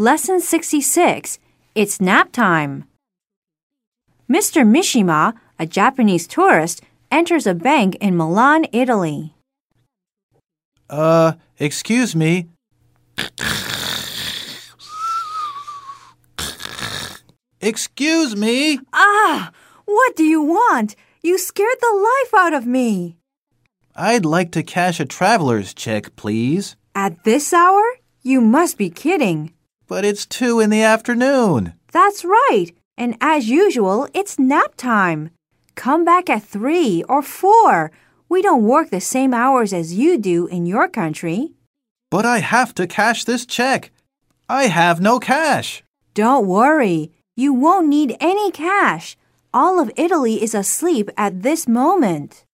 Lesson 66 It's nap time. Mr. Mishima, a Japanese tourist, enters a bank in Milan, Italy. Uh, excuse me. Excuse me. Ah! What do you want? You scared the life out of me. I'd like to cash a traveler's check, please. At this hour? You must be kidding. But it's two in the afternoon. That's right. And as usual, it's nap time. Come back at three or four. We don't work the same hours as you do in your country. But I have to cash this check. I have no cash. Don't worry. You won't need any cash. All of Italy is asleep at this moment.